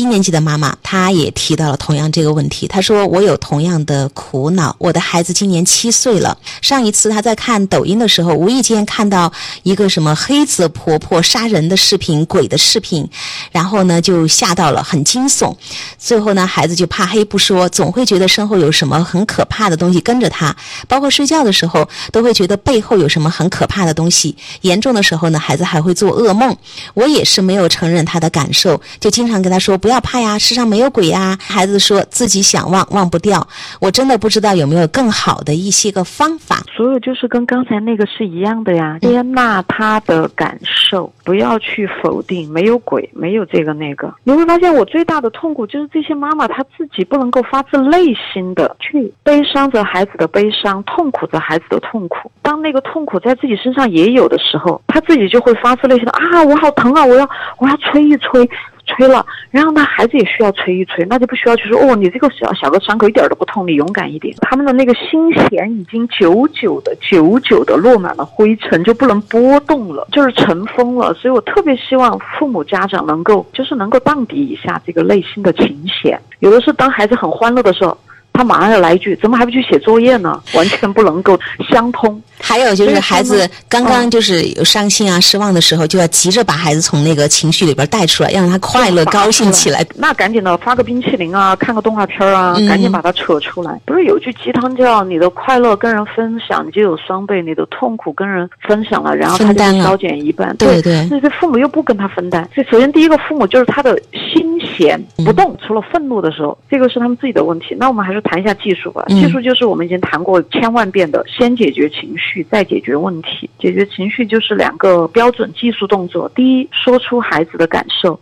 一年级的妈妈，她也提到了同样这个问题。她说：“我有同样的苦恼，我的孩子今年七岁了。上一次她在看抖音的时候，无意间看到一个什么黑子婆婆杀人的视频、鬼的视频，然后呢就吓到了，很惊悚。最后呢，孩子就怕黑不说，总会觉得身后有什么很可怕的东西跟着他，包括睡觉的时候都会觉得背后有什么很可怕的东西。严重的时候呢，孩子还会做噩梦。我也是没有承认他的感受，就经常跟他说不要怕呀，世上没有鬼呀。孩子说自己想忘忘不掉，我真的不知道有没有更好的一些个方法。所有就是跟刚才那个是一样的呀，接纳他的感受，不要去否定，没有鬼，没有这个那个。你会发现，我最大的痛苦就是这些妈妈她自己不能够发自内心的去悲伤着孩子的悲伤，痛苦着孩子的痛苦。当那个痛苦在自己身上也有的时候，她自己就会发自内心的啊，我好疼啊，我要我要吹一吹。吹了，然后呢，孩子也需要吹一吹，那就不需要去说哦，你这个小小个伤口一点都不痛，你勇敢一点。他们的那个心弦已经久久的、久久的落满了灰尘，就不能波动了，就是尘封了。所以我特别希望父母家长能够，就是能够荡涤一下这个内心的琴弦。有的是当孩子很欢乐的时候。他马上要来一句：“怎么还不去写作业呢？” 完全不能够相通。还有就是孩子刚刚就是有伤心啊、失望的时候，就要急着把孩子从那个情绪里边带出来，让他快乐、高兴起来。那赶紧的发个冰淇淋啊，看个动画片啊，赶紧把他扯出来。不是有句鸡汤叫“你的快乐跟人分享，你就有双倍；你的痛苦跟人分享了，然后他就消减一半。”对对。那这父母又不跟他分担。所以首先第一个父母就是他的心弦不动，除了愤怒的时候，这个是他们自己的问题。那我们还是。谈一下技术吧，技术就是我们已经谈过千万遍的，先解决情绪，再解决问题。解决情绪就是两个标准技术动作：第一，说出孩子的感受，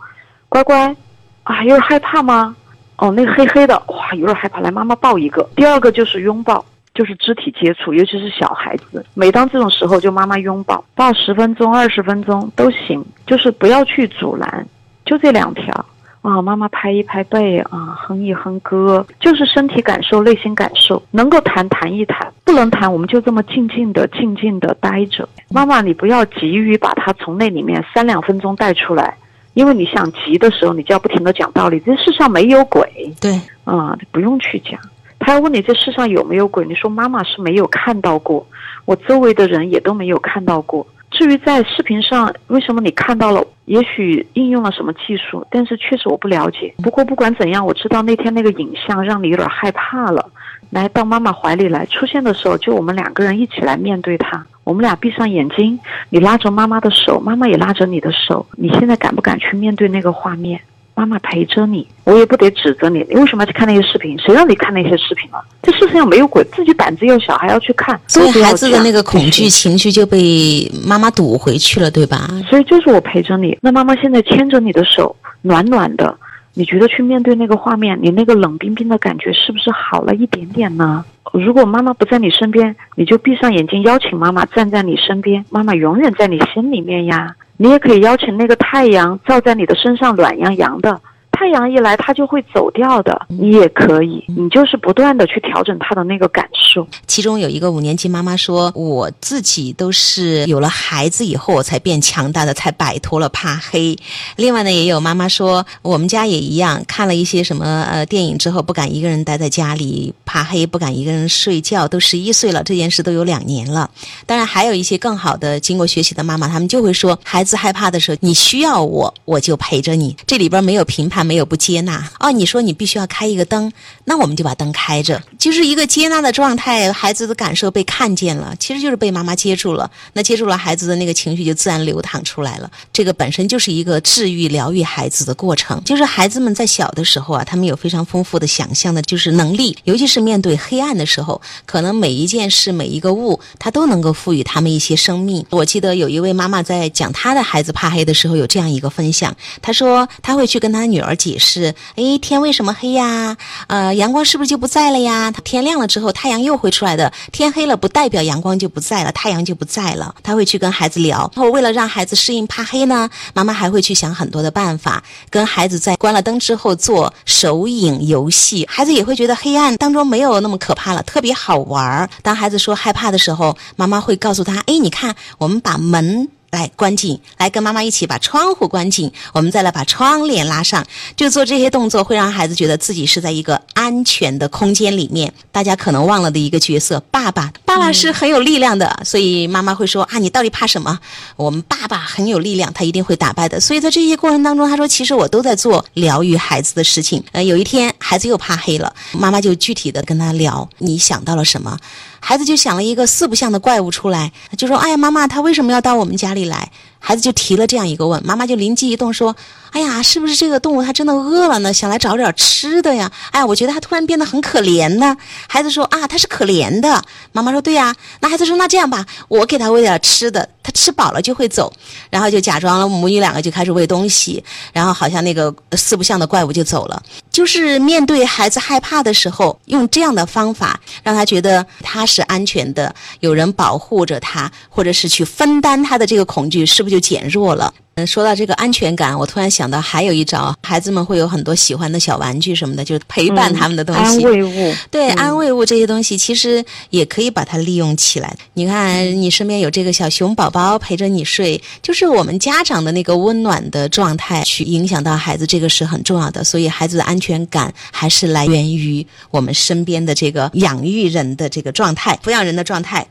乖乖，啊，有点害怕吗？哦，那个黑黑的，哇，有点害怕，来，妈妈抱一个。第二个就是拥抱，就是肢体接触，尤其是小孩子，每当这种时候，就妈妈拥抱，抱十分钟、二十分钟都行，就是不要去阻拦，就这两条。啊，妈妈拍一拍背啊，哼一哼歌，就是身体感受、内心感受，能够谈谈一谈，不能谈我们就这么静静的、静静的待着。妈妈，你不要急于把他从那里面三两分钟带出来，因为你想急的时候，你就要不停的讲道理。这世上没有鬼，对，啊，不用去讲。他要问你这世上有没有鬼，你说妈妈是没有看到过，我周围的人也都没有看到过。至于在视频上，为什么你看到了？也许应用了什么技术，但是确实我不了解。不过不管怎样，我知道那天那个影像让你有点害怕了。来到妈妈怀里来，出现的时候就我们两个人一起来面对他。我们俩闭上眼睛，你拉着妈妈的手，妈妈也拉着你的手。你现在敢不敢去面对那个画面？妈妈陪着你，我也不得指责你。你为什么要去看那些视频？谁让你看那些视频了？这世上没有鬼，自己胆子又小，还要去看。所以孩子的那个恐惧情绪就被妈妈堵回去了，对吧？所以就是我陪着你。那妈妈现在牵着你的手，暖暖的。你觉得去面对那个画面，你那个冷冰冰的感觉是不是好了一点点呢？如果妈妈不在你身边，你就闭上眼睛，邀请妈妈站在你身边。妈妈永远在你心里面呀。你也可以邀请那个太阳照在你的身上，暖洋洋的。太阳一来，它就会走掉的。你也可以，你就是不断的去调整他的那个感受。其中有一个五年级妈妈说：“我自己都是有了孩子以后，我才变强大的，才摆脱了怕黑。”另外呢，也有妈妈说：“我们家也一样，看了一些什么呃电影之后，不敢一个人待在家里，怕黑，不敢一个人睡觉。都十一岁了，这件事都有两年了。当然，还有一些更好的经过学习的妈妈，他们就会说：孩子害怕的时候，你需要我，我就陪着你。这里边没有评判。”没有不接纳哦，你说你必须要开一个灯，那我们就把灯开着，就是一个接纳的状态。孩子的感受被看见了，其实就是被妈妈接住了。那接住了孩子的那个情绪，就自然流淌出来了。这个本身就是一个治愈、疗愈孩子的过程。就是孩子们在小的时候啊，他们有非常丰富的想象的，就是能力。尤其是面对黑暗的时候，可能每一件事、每一个物，它都能够赋予他们一些生命。我记得有一位妈妈在讲她的孩子怕黑的时候，有这样一个分享，她说她会去跟她女儿。解释，哎，天为什么黑呀？呃，阳光是不是就不在了呀？天亮了之后，太阳又会出来的。天黑了不代表阳光就不在了，太阳就不在了。他会去跟孩子聊。然后为了让孩子适应怕黑呢，妈妈还会去想很多的办法，跟孩子在关了灯之后做手影游戏。孩子也会觉得黑暗当中没有那么可怕了，特别好玩儿。当孩子说害怕的时候，妈妈会告诉他，哎，你看，我们把门。来关紧，来跟妈妈一起把窗户关紧，我们再来把窗帘拉上，就做这些动作，会让孩子觉得自己是在一个安全的空间里面。大家可能忘了的一个角色，爸爸，爸爸是很有力量的，所以妈妈会说啊，你到底怕什么？我们爸爸很有力量，他一定会打败的。所以在这些过程当中，他说，其实我都在做疗愈孩子的事情。呃，有一天孩子又怕黑了，妈妈就具体的跟他聊，你想到了什么？孩子就想了一个四不像的怪物出来，就说：“哎呀，妈妈，他为什么要到我们家里来？”孩子就提了这样一个问，妈妈就灵机一动说：“哎呀，是不是这个动物它真的饿了呢？想来找点吃的呀？哎呀，我觉得它突然变得很可怜呢。”孩子说：“啊，它是可怜的。”妈妈说：“对呀。”那孩子说：“那这样吧，我给他喂点吃的，他吃饱了就会走。”然后就假装了母女两个就开始喂东西，然后好像那个四不像的怪物就走了。就是面对孩子害怕的时候，用这样的方法让他觉得他是安全的，有人保护着他，或者是去分担他的这个恐惧，是不是就减弱了？嗯，说到这个安全感，我突然想到还有一招，孩子们会有很多喜欢的小玩具什么的，就是陪伴他们的东西，安慰物。对，安慰物这些东西其实也可以把它利用起来。你看，你身边有这个小熊宝宝陪着你睡，就是我们家长的那个温暖的状态，去影响到孩子，这个是很重要的。所以，孩子的安全感还是来源于我们身边的这个养育人的这个状态，抚养人的状态。